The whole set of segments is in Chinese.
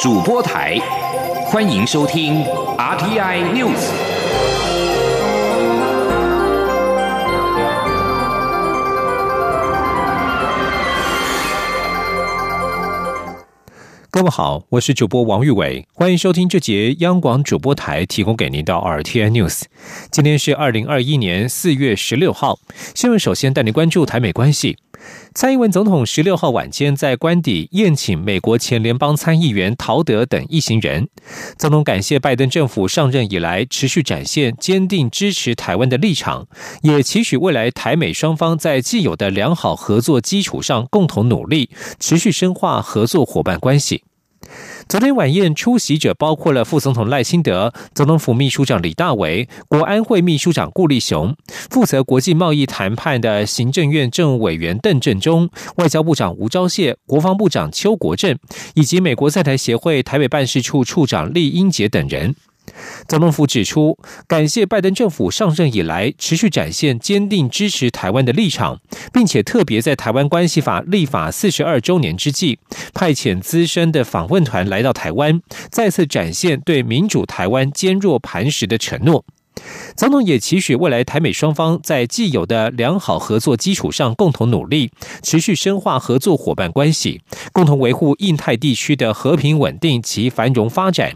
主播台，欢迎收听 RTI News。各位好，我是主播王玉伟，欢迎收听这节央广主播台提供给您的 RTI News。今天是二零二一年四月十六号，新闻首先带您关注台美关系。蔡英文总统十六号晚间在官邸宴请美国前联邦参议员陶德等一行人。总统感谢拜登政府上任以来持续展现坚定支持台湾的立场，也期许未来台美双方在既有的良好合作基础上共同努力，持续深化合作伙伴关系。昨天晚宴出席者包括了副总统赖清德、总统府秘书长李大为、国安会秘书长顾立雄、负责国际贸易谈判的行政院政务委员邓振中、外交部长吴钊燮、国防部长邱国正，以及美国在台协会台北办事处处长厉英杰等人。总统府指出，感谢拜登政府上任以来持续展现坚定支持台湾的立场，并且特别在《台湾关系法》立法四十二周年之际，派遣资深的访问团来到台湾，再次展现对民主台湾坚若磐石的承诺。总统也期许未来台美双方在既有的良好合作基础上共同努力，持续深化合作伙伴关系，共同维护印太地区的和平稳定及繁荣发展。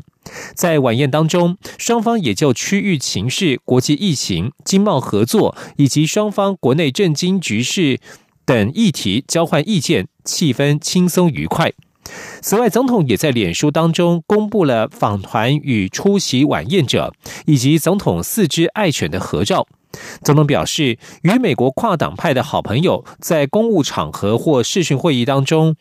在晚宴当中，双方也就区域情势、国际疫情、经贸合作以及双方国内政经局势等议题交换意见，气氛轻松愉快。此外，总统也在脸书当中公布了访团与出席晚宴者以及总统四只爱犬的合照。总统表示，与美国跨党派的好朋友在公务场合或视讯会议当中。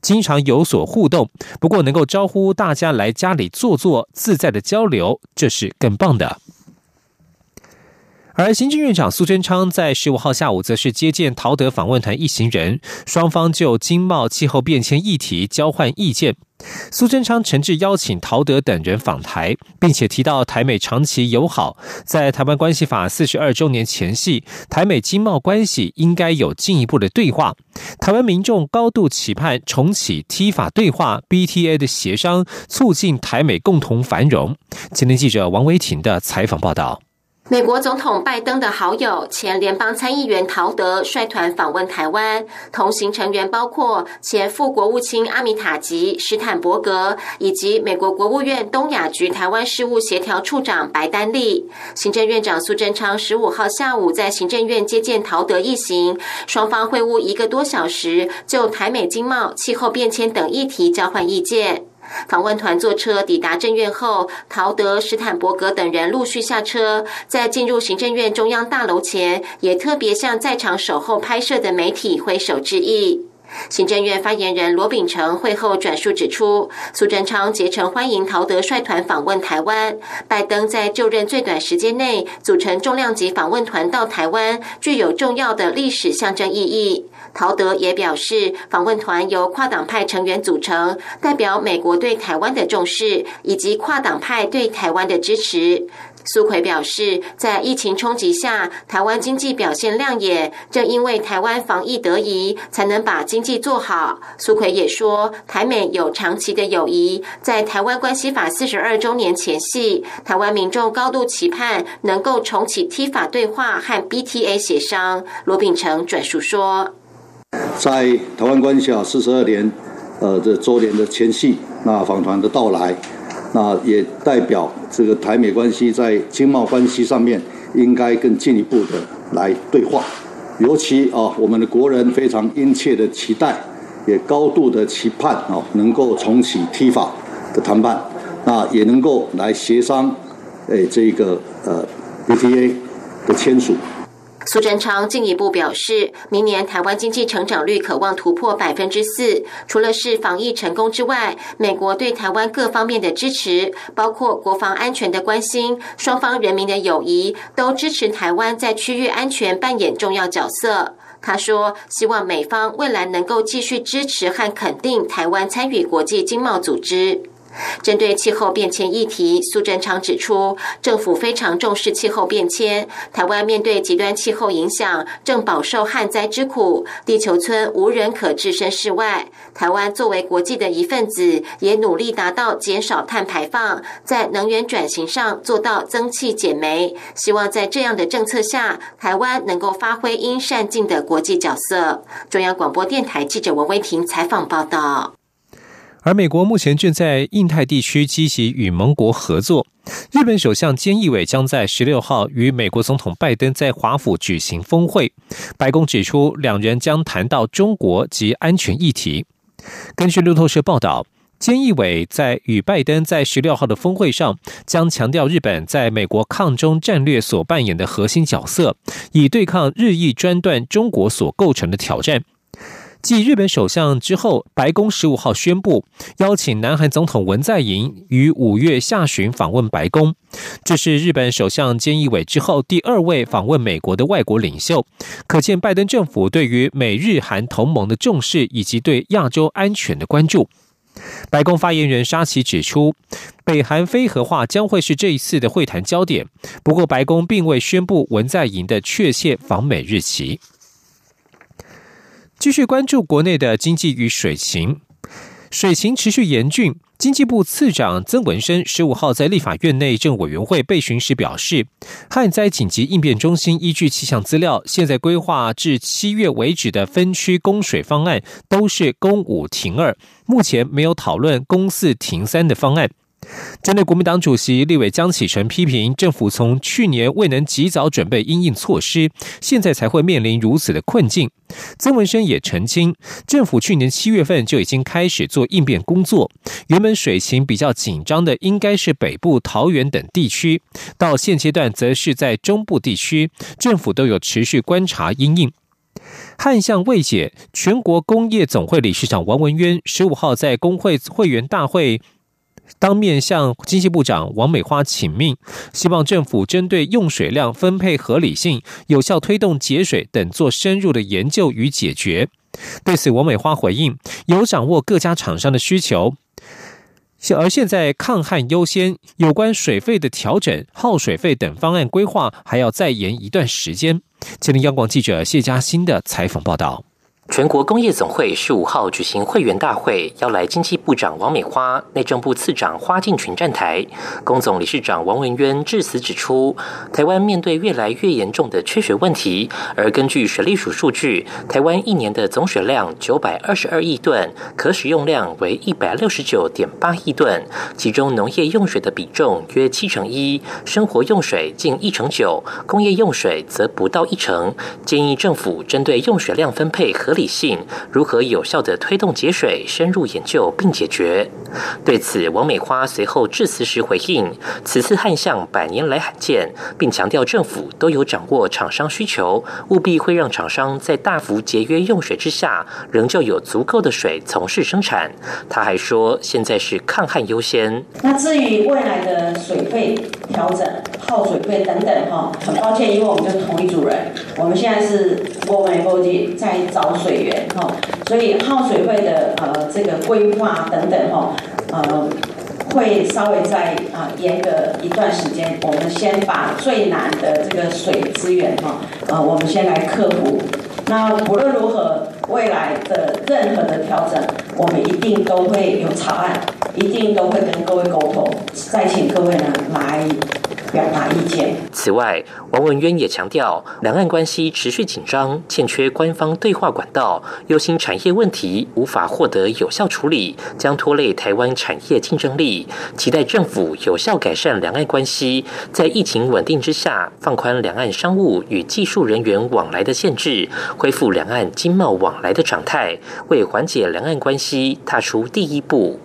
经常有所互动，不过能够招呼大家来家里坐坐，自在的交流，这是更棒的。而行政院长苏贞昌在十五号下午则是接见陶德访问团一行人，双方就经贸、气候变迁议题交换意见。苏贞昌诚挚邀请陶德等人访台，并且提到台美长期友好，在台湾关系法四十二周年前夕，台美经贸关系应该有进一步的对话。台湾民众高度期盼重启 T 法对话、BTA 的协商，促进台美共同繁荣。今天记者王维婷的采访报道。美国总统拜登的好友、前联邦参议员陶德率团访问台湾，同行成员包括前副国务卿阿米塔吉、史坦伯格，以及美国国务院东亚局台湾事务协调处长白丹利。行政院长苏贞昌十五号下午在行政院接见陶德一行，双方会晤一个多小时，就台美经贸、气候变迁等议题交换意见。访问团坐车抵达政院后，陶德、史坦伯格等人陆续下车，在进入行政院中央大楼前，也特别向在场守候拍摄的媒体挥手致意。行政院发言人罗秉成会后转述指出，苏贞昌竭诚欢迎陶德率团访问台湾。拜登在就任最短时间内组成重量级访问团到台湾，具有重要的历史象征意义。陶德也表示，访问团由跨党派成员组成，代表美国对台湾的重视以及跨党派对台湾的支持。苏奎表示，在疫情冲击下，台湾经济表现亮眼，正因为台湾防疫得宜，才能把经济做好。苏奎也说，台美有长期的友谊，在台湾关系法四十二周年前夕，台湾民众高度期盼能够重启 T 法对话和 BTA 协商。罗秉成转述说。在台湾关系啊四十二年，呃，这周年的前夕，那访团的到来，那也代表这个台美关系在经贸关系上面应该更进一步的来对话。尤其啊，我们的国人非常殷切的期待，也高度的期盼啊，能够重启 T 法的谈判，那也能够来协商，诶，这个呃 BTA 的签署。苏贞昌进一步表示，明年台湾经济成长率可望突破百分之四。除了是防疫成功之外，美国对台湾各方面的支持，包括国防安全的关心、双方人民的友谊，都支持台湾在区域安全扮演重要角色。他说，希望美方未来能够继续支持和肯定台湾参与国际经贸组织。针对气候变迁议题，苏贞昌指出，政府非常重视气候变迁。台湾面对极端气候影响，正饱受旱灾之苦。地球村无人可置身事外。台湾作为国际的一份子，也努力达到减少碳排放，在能源转型上做到增气减煤。希望在这样的政策下，台湾能够发挥应善尽的国际角色。中央广播电台记者王威婷采访报道。而美国目前正在印太地区积极与盟国合作。日本首相菅义伟将在十六号与美国总统拜登在华府举行峰会。白宫指出，两人将谈到中国及安全议题。根据路透社报道，菅义伟在与拜登在十六号的峰会上，将强调日本在美国抗中战略所扮演的核心角色，以对抗日益专断中国所构成的挑战。继日本首相之后，白宫十五号宣布邀请南韩总统文在寅于五月下旬访问白宫。这是日本首相菅义伟之后第二位访问美国的外国领袖，可见拜登政府对于美日韩同盟的重视以及对亚洲安全的关注。白宫发言人沙奇指出，北韩非核化将会是这一次的会谈焦点。不过，白宫并未宣布文在寅的确切访美日期。继续关注国内的经济与水情，水情持续严峻。经济部次长曾文生十五号在立法院内政委员会备询时表示，旱灾紧急应变中心依据气象资料，现在规划至七月为止的分区供水方案都是供五停二，目前没有讨论供四停三的方案。针对国民党主席立委江启臣批评政府从去年未能及早准备应应措施，现在才会面临如此的困境。曾文生也澄清，政府去年七月份就已经开始做应变工作。原本水情比较紧张的应该是北部桃园等地区，到现阶段则是在中部地区，政府都有持续观察应应。旱象未解，全国工业总会理事长王文渊十五号在工会会员大会。当面向经济部长王美花请命，希望政府针对用水量分配合理性、有效推动节水等做深入的研究与解决。对此，王美花回应有掌握各家厂商的需求，而现在抗旱优先，有关水费的调整、耗水费等方案规划还要再延一段时间。吉林央广记者谢嘉欣的采访报道。全国工业总会十五号举行会员大会，邀来经济部长王美花、内政部次长花敬群站台。工总理事长王文渊致辞指出，台湾面对越来越严重的缺水问题，而根据水利署数据，台湾一年的总水量九百二十二亿吨，可使用量为一百六十九点八亿吨，其中农业用水的比重约七成一，生活用水近一成九，工业用水则不到一成。建议政府针对用水量分配合理。理性如何有效的推动节水，深入研究并解决。对此，王美花随后致辞时回应：此次旱象百年来罕见，并强调政府都有掌握厂商需求，务必会让厂商在大幅节约用水之下，仍旧有足够的水从事生产。他还说，现在是抗旱优先。那至于未来的水费调整、耗水费等等，哈，很抱歉，因为我们就是同一组人，我们现在是我们国际在找水。水源哈，所以耗水会的呃这个规划等等哈，呃会稍微再啊延个一段时间。我们先把最难的这个水资源哈，呃我们先来克服。那无论如何，未来的任何的调整，我们一定都会有草案，一定都会跟各位沟通，再请各位呢来。表达意见。此外，王文渊也强调，两岸关系持续紧张，欠缺官方对话管道，忧心产业问题无法获得有效处理，将拖累台湾产业竞争力。期待政府有效改善两岸关系，在疫情稳定之下，放宽两岸商务与技术人员往来的限制，恢复两岸经贸往来的常态，为缓解两岸关系踏出第一步。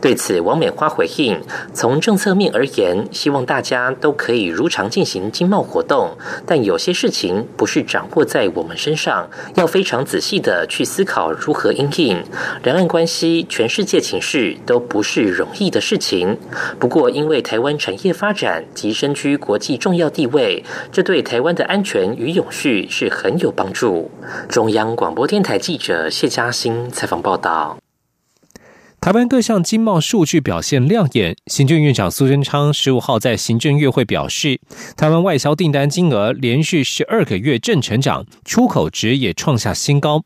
对此，王美花回应：从政策面而言，希望大家都可以如常进行经贸活动，但有些事情不是掌握在我们身上，要非常仔细的去思考如何应应。两岸关系、全世界情势都不是容易的事情。不过，因为台湾产业发展及身居国际重要地位，这对台湾的安全与永续是很有帮助。中央广播电台记者谢嘉欣采访报道。台湾各项经贸数据表现亮眼。行政院长苏贞昌十五号在行政院会表示，台湾外销订单金额连续十二个月正成长，出口值也创下新高。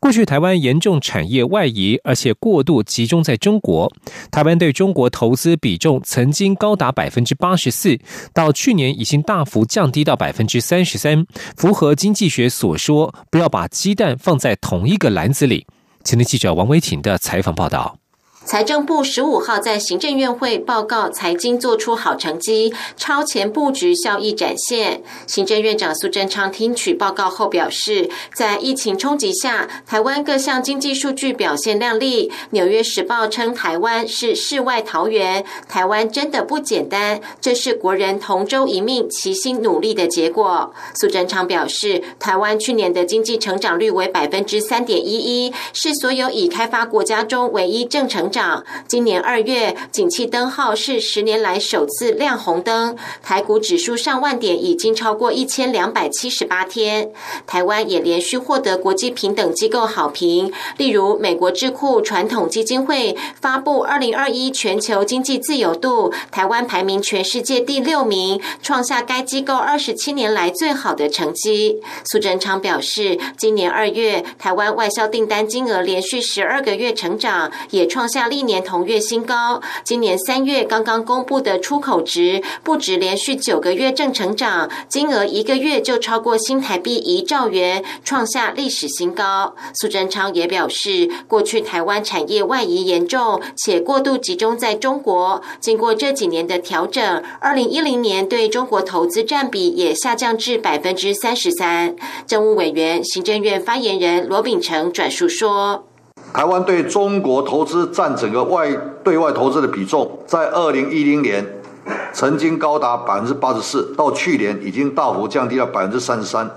过去台湾严重产业外移，而且过度集中在中国。台湾对中国投资比重曾经高达百分之八十四，到去年已经大幅降低到百分之三十三，符合经济学所说“不要把鸡蛋放在同一个篮子里”。前天记者王维婷的采访报道。财政部十五号在行政院会报告，财经做出好成绩，超前布局效益展现。行政院长苏贞昌听取报告后表示，在疫情冲击下，台湾各项经济数据表现亮丽。纽约时报称台湾是世外桃源，台湾真的不简单，这是国人同舟一命、齐心努力的结果。苏贞昌表示，台湾去年的经济成长率为百分之三点一一，是所有已开发国家中唯一正成。涨，今年二月，景气灯号是十年来首次亮红灯，台股指数上万点已经超过一千两百七十八天。台湾也连续获得国际平等机构好评，例如美国智库传统基金会发布二零二一全球经济自由度，台湾排名全世界第六名，创下该机构二十七年来最好的成绩。苏贞昌表示，今年二月，台湾外销订单金额连续十二个月成长，也创下。历年同月新高，今年三月刚刚公布的出口值不止连续九个月正成长，金额一个月就超过新台币一兆元，创下历史新高。苏贞昌也表示，过去台湾产业外移严重，且过度集中在中国，经过这几年的调整，二零一零年对中国投资占比也下降至百分之三十三。政务委员、行政院发言人罗秉成转述说。台湾对中国投资占整个外对外投资的比重，在二零一零年曾经高达百分之八十四，到去年已经大幅降低了百分之三十三。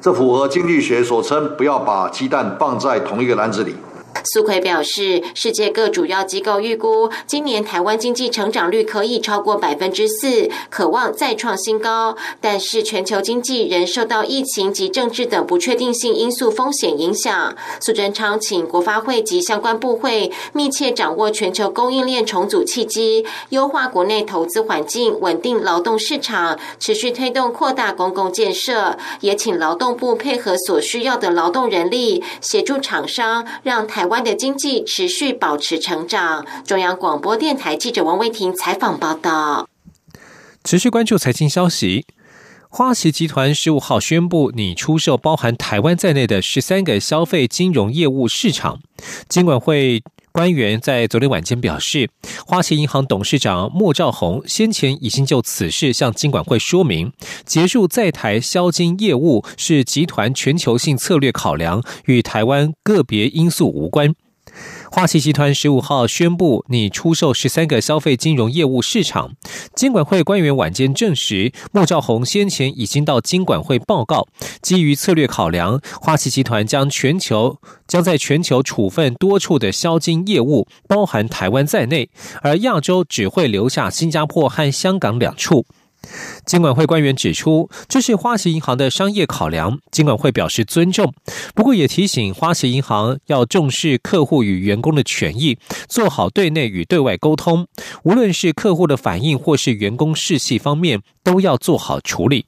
这符合经济学所称“不要把鸡蛋放在同一个篮子里”。苏奎表示，世界各主要机构预估，今年台湾经济成长率可以超过百分之四，渴望再创新高。但是，全球经济仍受到疫情及政治等不确定性因素风险影响。苏贞昌请国发会及相关部会密切掌握全球供应链重组契机，优化国内投资环境，稳定劳动市场，持续推动扩大公共建设。也请劳动部配合所需要的劳动人力，协助厂商让台。台湾的经济持续保持成长。中央广播电台记者王威婷采访报道。持续关注财经消息，花旗集团十五号宣布拟出售包含台湾在内的十三个消费金融业务市场。金管会。官员在昨天晚间表示，花旗银行董事长莫兆宏先前已经就此事向金管会说明，结束在台销金业务是集团全球性策略考量，与台湾个别因素无关。花旗集团十五号宣布拟出售十三个消费金融业务市场。监管会官员晚间证实，莫兆宏先前已经到金管会报告，基于策略考量，花旗集团将全球将在全球处分多处的销金业务，包含台湾在内，而亚洲只会留下新加坡和香港两处。金管会官员指出，这是花旗银行的商业考量，金管会表示尊重。不过也提醒花旗银行要重视客户与员工的权益，做好对内与对外沟通，无论是客户的反应或是员工士气方面，都要做好处理。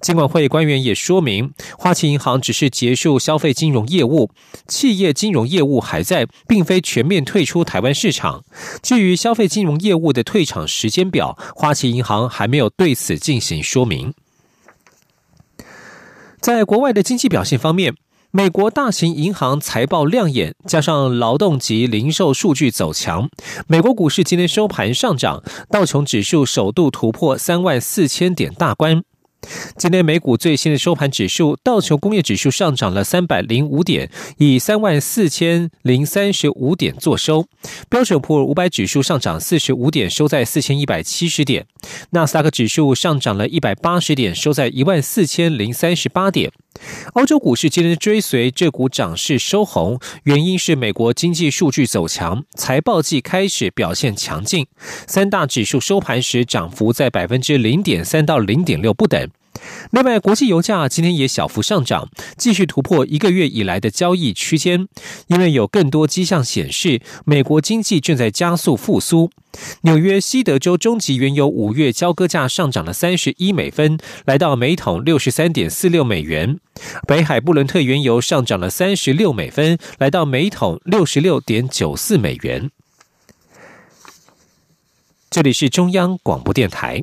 监管会官员也说明，花旗银行只是结束消费金融业务，企业金融业务还在，并非全面退出台湾市场。至于消费金融业务的退场时间表，花旗银行还没有对此进行说明。在国外的经济表现方面，美国大型银行财报亮眼，加上劳动及零售数据走强，美国股市今天收盘上涨，道琼指数首度突破三万四千点大关。今天美股最新的收盘指数，道琼工业指数上涨了三百零五点，以三万四千零三十五点作收。标准普尔五百指数上涨四十五点，收在四千一百七十点。纳斯达克指数上涨了一百八十点，收在一万四千零三十八点。欧洲股市今天追随这股涨势收红，原因是美国经济数据走强，财报季开始表现强劲。三大指数收盘时涨幅在百分之零点三到零点六不等。另外，国际油价今天也小幅上涨，继续突破一个月以来的交易区间，因为有更多迹象显示美国经济正在加速复苏。纽约西德州中级原油五月交割价上涨了三十一美分，来到每桶六十三点四六美元；北海布伦特原油上涨了三十六美分，来到每桶六十六点九四美元。这里是中央广播电台。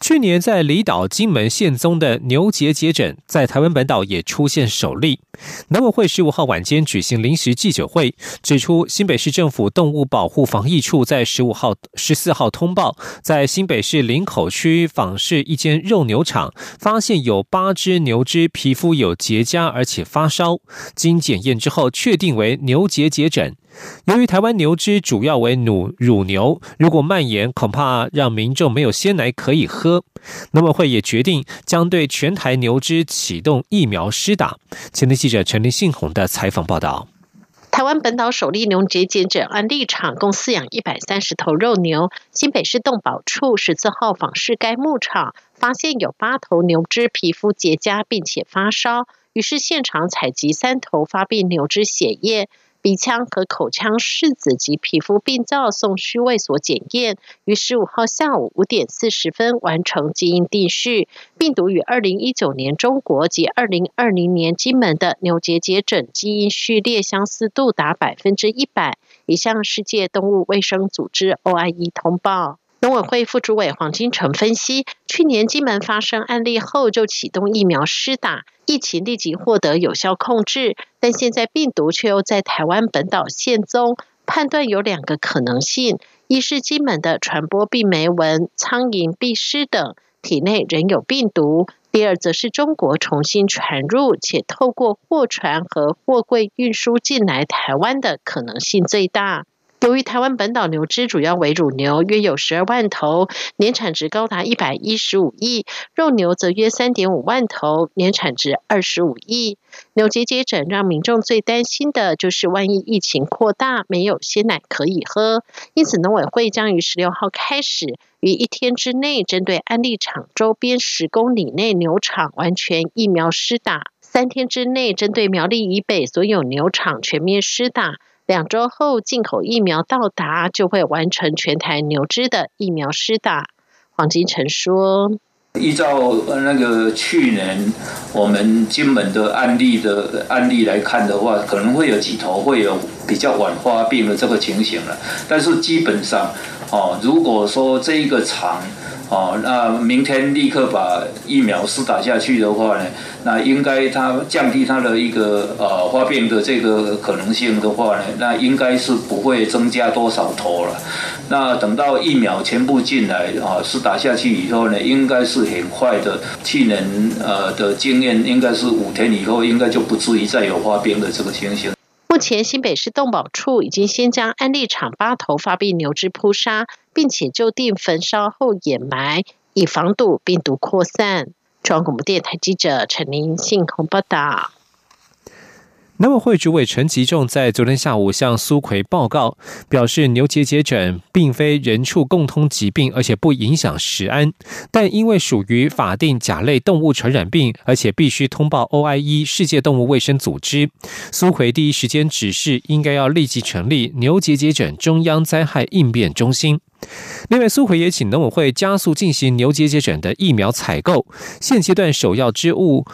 去年在离岛金门现踪的牛结节疹，在台湾本岛也出现首例。农委会十五号晚间举行临时记者会，指出新北市政府动物保护防疫处在十五号、十四号通报，在新北市林口区访视一间肉牛场，发现有八只牛只皮肤有结痂，而且发烧，经检验之后确定为牛结节疹。由于台湾牛只主要为乳乳牛，如果蔓延，恐怕让民众没有鲜奶可以喝。农委会也决定将对全台牛只启动疫苗施打。前天记者陈立信宏的采访报道：台湾本岛首例牛节检诊案例场共饲养一百三十头肉牛，新北市动保处十四号访视该牧场，发现有八头牛只皮肤结痂并且发烧，于是现场采集三头发病牛只血液。鼻腔和口腔拭子及皮肤病灶送虚位所检验，于十五号下午五点四十分完成基因定序，病毒与二零一九年中国及二零二零年金门的牛结节疹基因序列相似度达百分之一百，已向世界动物卫生组织 OIE 通报。农委会副主委黄金城分析，去年金门发生案例后就启动疫苗施打，疫情立即获得有效控制，但现在病毒却又在台湾本岛现踪，判断有两个可能性：一是金门的传播病媒蚊、苍蝇、蜱虱等体内仍有病毒；第二则是中国重新传入，且透过货船和货柜运输进来台湾的可能性最大。由于台湾本岛牛只主要为乳牛，约有十二万头，年产值高达一百一十五亿；肉牛则约三点五万头，年产值二十五亿。牛结节疹让民众最担心的就是，万一疫情扩大，没有鲜奶可以喝。因此，农委会将于十六号开始，于一天之内，针对安利场周边十公里内牛场完全疫苗施打；三天之内，针对苗栗以北所有牛场全面施打。两周后，进口疫苗到达，就会完成全台牛只的疫苗施打。黄金城说：“依照那个去年我们金门的案例的案例来看的话，可能会有几头会有比较晚发病的这个情形了。但是基本上，哦，如果说这一个厂。”哦，那明天立刻把疫苗施打下去的话呢，那应该它降低它的一个呃发病的这个可能性的话呢，那应该是不会增加多少头了。那等到疫苗全部进来啊，施打下去以后呢，应该是很快的。去年呃的经验应该是五天以后，应该就不至于再有发病的这个情形。目前新北市动保处已经先将安利厂八头发病牛只扑杀，并且就地焚烧后掩埋，以防堵病毒扩散。中央广播电台记者陈林信鸿报道。农委会主委陈吉仲在昨天下午向苏奎报告，表示牛结节疹并非人畜共通疾病，而且不影响食安，但因为属于法定甲类动物传染病，而且必须通报 OIE 世界动物卫生组织，苏奎第一时间指示应该要立即成立牛结节疹中央灾害应变中心。另外，苏奎也请农委会加速进行牛结节疹的疫苗采购，现阶段首要之务。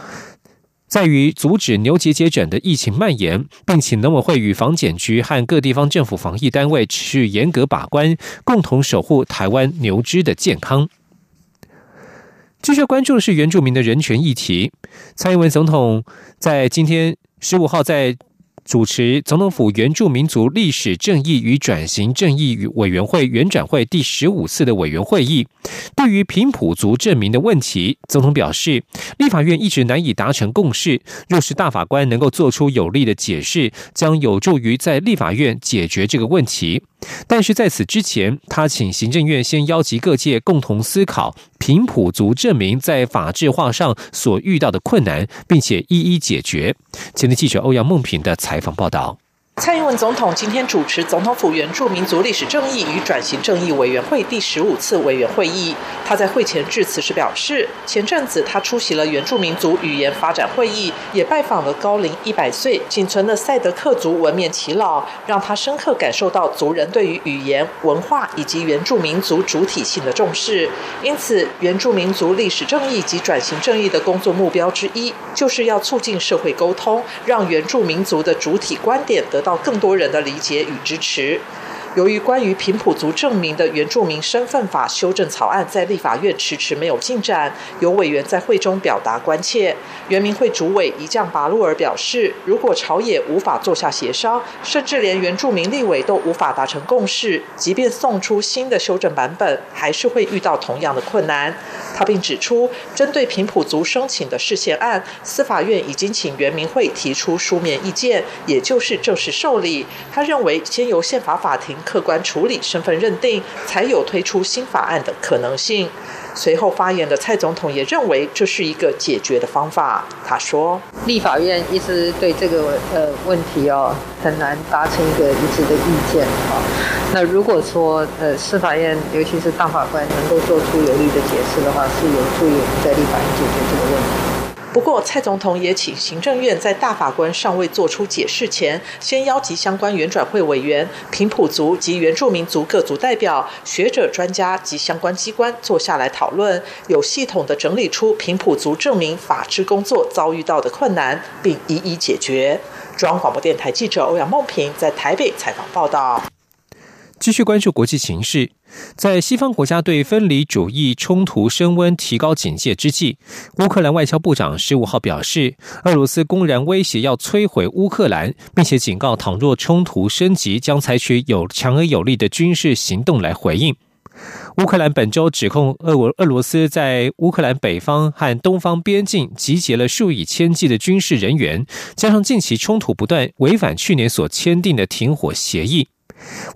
在于阻止牛结节疹的疫情蔓延，并请农委会与防检局和各地方政府防疫单位持续严格把关，共同守护台湾牛只的健康。继续关注的是原住民的人权议题。蔡英文总统在今天十五号在。主持总统府原住民族历史正义与转型正义委员会原转会第十五次的委员会议。对于平埔族证明的问题，总统表示，立法院一直难以达成共识。若是大法官能够做出有力的解释，将有助于在立法院解决这个问题。但是在此之前，他请行政院先邀集各界共同思考平埔族证明在法制化上所遇到的困难，并且一一解决。前天记者欧阳梦平的采访报道。蔡英文总统今天主持总统府原住民族历史正义与转型正义委员会第十五次委员会议。他在会前致辞时表示，前阵子他出席了原住民族语言发展会议，也拜访了高龄一百岁仅存的赛德克族文面耆老，让他深刻感受到族人对于语言、文化以及原住民族主体性的重视。因此，原住民族历史正义及转型正义的工作目标之一，就是要促进社会沟通，让原住民族的主体观点得到。到更多人的理解与支持。由于关于平埔族证明的原住民身份法修正草案在立法院迟迟没有进展，有委员在会中表达关切。原民会主委一将拔路尔表示，如果朝野无法坐下协商，甚至连原住民立委都无法达成共识，即便送出新的修正版本，还是会遇到同样的困难。他并指出，针对平埔族申请的事宪案，司法院已经请原民会提出书面意见，也就是正式受理。他认为，先由宪法法庭。客观处理身份认定，才有推出新法案的可能性。随后发言的蔡总统也认为这是一个解决的方法。他说：“立法院一直对这个呃问题哦很难达成一个一致的意见啊。那如果说呃司法院尤其是大法官能够做出有力的解释的话，是有助于我们在立法院解决这个问题。”不过，蔡总统也请行政院在大法官尚未做出解释前，先邀集相关原转会委员、平埔族及原住民族各族代表、学者、专家及相关机关坐下来讨论，有系统的整理出平埔族证明法制工作遭遇到的困难，并一一解决。中央广播电台记者欧阳梦平在台北采访报道。继续关注国际形势。在西方国家对分离主义冲突升温、提高警戒之际，乌克兰外交部长十五号表示，俄罗斯公然威胁要摧毁乌克兰，并且警告，倘若冲突升级，将采取有强而有力的军事行动来回应。乌克兰本周指控俄俄俄罗斯在乌克兰北方和东方边境集结了数以千计的军事人员，加上近期冲突不断，违反去年所签订的停火协议。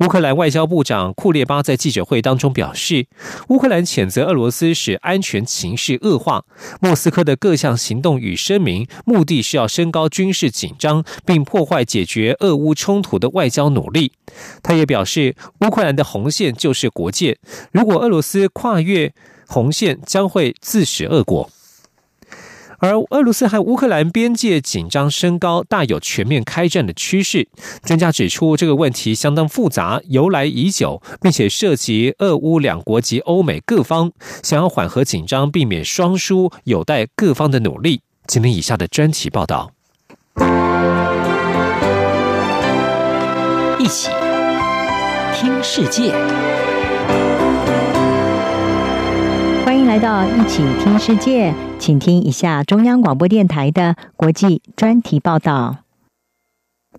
乌克兰外交部长库列巴在记者会当中表示，乌克兰谴责俄罗斯使安全情势恶化。莫斯科的各项行动与声明，目的是要升高军事紧张，并破坏解决俄乌冲突的外交努力。他也表示，乌克兰的红线就是国界，如果俄罗斯跨越红线，将会自食恶果。而俄罗斯和乌克兰边界紧张升高，大有全面开战的趋势。专家指出，这个问题相当复杂，由来已久，并且涉及俄乌两国及欧美各方。想要缓和紧张，避免双输，有待各方的努力。今天以下的专题报道，一起听世界。来到一起听世界，请听一下中央广播电台的国际专题报道。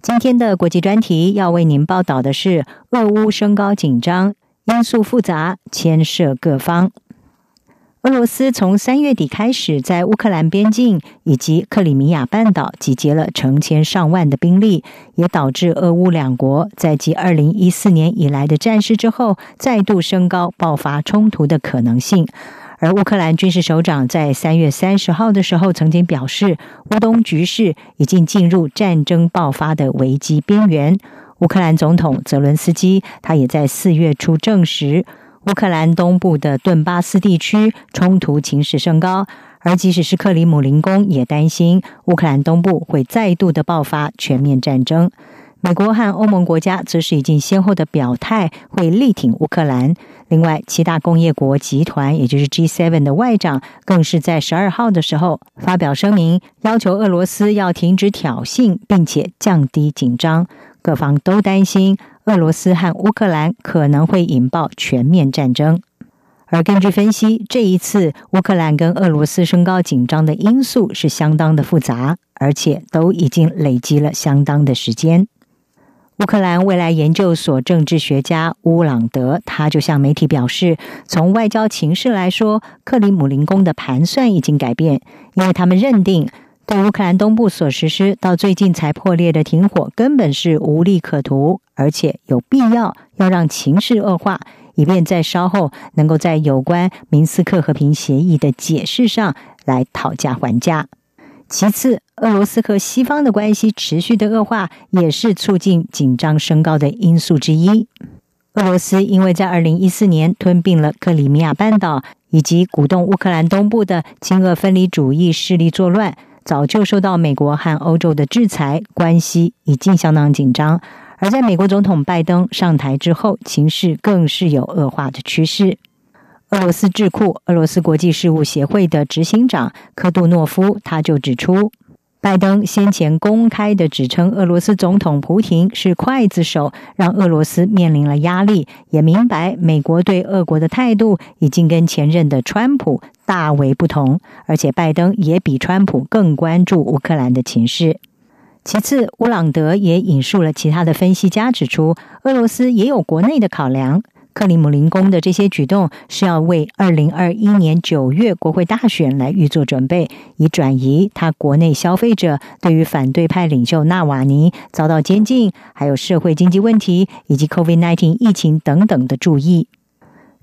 今天的国际专题要为您报道的是：俄乌升高紧张，因素复杂，牵涉各方。俄罗斯从三月底开始，在乌克兰边境以及克里米亚半岛集结了成千上万的兵力，也导致俄乌两国在继二零一四年以来的战事之后，再度升高爆发冲突的可能性。而乌克兰军事首长在三月三十号的时候曾经表示，乌东局势已经进入战争爆发的危机边缘。乌克兰总统泽伦斯基他也在四月初证实，乌克兰东部的顿巴斯地区冲突情势升高，而即使是克里姆林宫也担心乌克兰东部会再度的爆发全面战争。美国和欧盟国家则是已经先后的表态，会力挺乌克兰。另外，七大工业国集团，也就是 G7 的外长，更是在十二号的时候发表声明，要求俄罗斯要停止挑衅，并且降低紧张。各方都担心俄罗斯和乌克兰可能会引爆全面战争。而根据分析，这一次乌克兰跟俄罗斯升高紧张的因素是相当的复杂，而且都已经累积了相当的时间。乌克兰未来研究所政治学家乌朗德，他就向媒体表示，从外交情势来说，克里姆林宫的盘算已经改变，因为他们认定对乌克兰东部所实施到最近才破裂的停火根本是无利可图，而且有必要要让情势恶化，以便在稍后能够在有关明斯克和平协议的解释上来讨价还价。其次，俄罗斯和西方的关系持续的恶化，也是促进紧张升高的因素之一。俄罗斯因为在二零一四年吞并了克里米亚半岛，以及鼓动乌克兰东部的亲俄分离主义势力作乱，早就受到美国和欧洲的制裁，关系已经相当紧张。而在美国总统拜登上台之后，情势更是有恶化的趋势。俄罗斯智库俄罗斯国际事务协会的执行长科杜诺夫他就指出，拜登先前公开的指称俄罗斯总统普京是刽子手，让俄罗斯面临了压力，也明白美国对俄国的态度已经跟前任的川普大为不同，而且拜登也比川普更关注乌克兰的情势。其次，乌朗德也引述了其他的分析家指出，俄罗斯也有国内的考量。克里姆林宫的这些举动是要为二零二一年九月国会大选来预做准备，以转移他国内消费者对于反对派领袖纳瓦尼遭到监禁、还有社会经济问题以及 COVID-19 疫情等等的注意。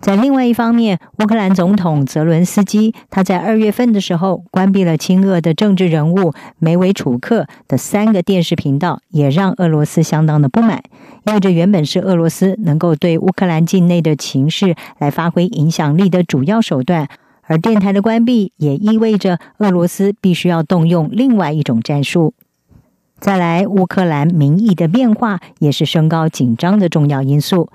在另外一方面，乌克兰总统泽伦斯基他在二月份的时候关闭了亲俄的政治人物梅维楚克的三个电视频道，也让俄罗斯相当的不满，因为这原本是俄罗斯能够对乌克兰境内的情势来发挥影响力的主要手段，而电台的关闭也意味着俄罗斯必须要动用另外一种战术。再来，乌克兰民意的变化也是升高紧张的重要因素。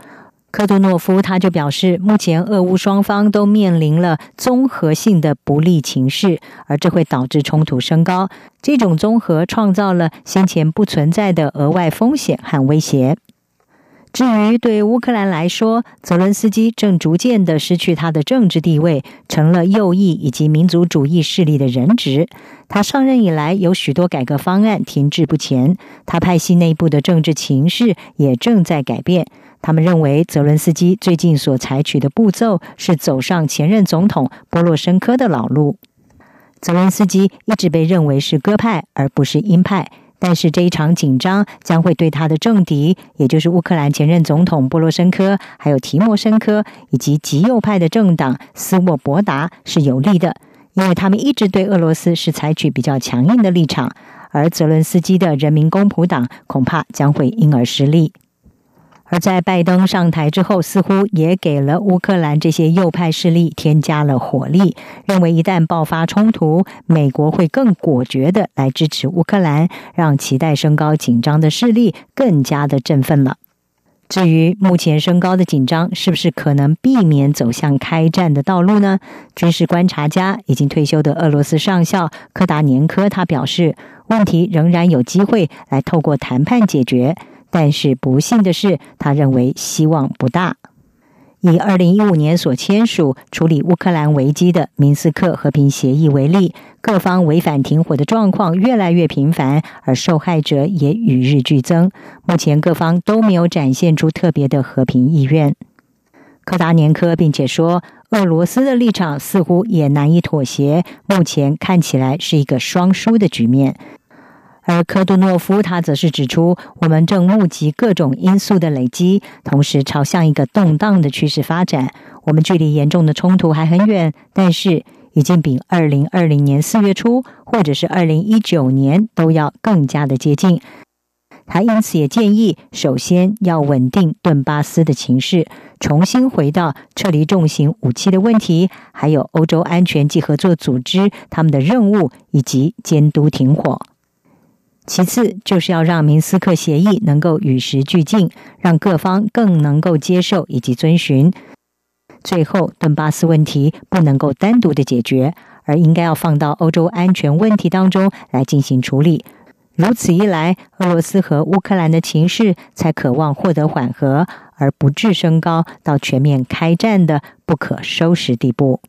科杜诺夫他就表示，目前俄乌双方都面临了综合性的不利情势，而这会导致冲突升高。这种综合创造了先前不存在的额外风险和威胁。至于对乌克兰来说，泽伦斯基正逐渐的失去他的政治地位，成了右翼以及民族主义势力的人质。他上任以来，有许多改革方案停滞不前，他派系内部的政治情势也正在改变。他们认为，泽伦斯基最近所采取的步骤是走上前任总统波洛申科的老路。泽伦斯基一直被认为是鸽派，而不是鹰派。但是这一场紧张将会对他的政敌，也就是乌克兰前任总统波罗申科，还有提莫申科以及极右派的政党斯沃博达是有利的，因为他们一直对俄罗斯是采取比较强硬的立场，而泽伦斯基的人民公仆党恐怕将会因而失利。而在拜登上台之后，似乎也给了乌克兰这些右派势力添加了火力，认为一旦爆发冲突，美国会更果决的来支持乌克兰，让期待升高紧张的势力更加的振奋了。至于目前升高的紧张是不是可能避免走向开战的道路呢？军事观察家已经退休的俄罗斯上校柯达年科他表示，问题仍然有机会来透过谈判解决。但是不幸的是，他认为希望不大。以二零一五年所签署处理乌克兰危机的明斯克和平协议为例，各方违反停火的状况越来越频繁，而受害者也与日俱增。目前各方都没有展现出特别的和平意愿。柯达年科并且说，俄罗斯的立场似乎也难以妥协，目前看起来是一个双输的局面。而科杜诺夫他则是指出，我们正目击各种因素的累积，同时朝向一个动荡的趋势发展。我们距离严重的冲突还很远，但是已经比二零二零年四月初或者是二零一九年都要更加的接近。他因此也建议，首先要稳定顿巴斯的情势，重新回到撤离重型武器的问题，还有欧洲安全及合作组织他们的任务以及监督停火。其次，就是要让明斯克协议能够与时俱进，让各方更能够接受以及遵循。最后，顿巴斯问题不能够单独的解决，而应该要放到欧洲安全问题当中来进行处理。如此一来，俄罗斯和乌克兰的情势才渴望获得缓和，而不致升高到全面开战的不可收拾地步。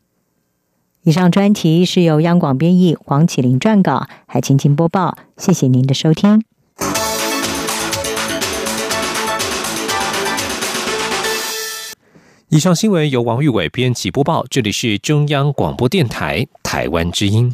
以上专题是由央广编译，黄启林撰稿，海青青播报。谢谢您的收听。以上新闻由王玉伟编辑播报，这里是中央广播电台台湾之音。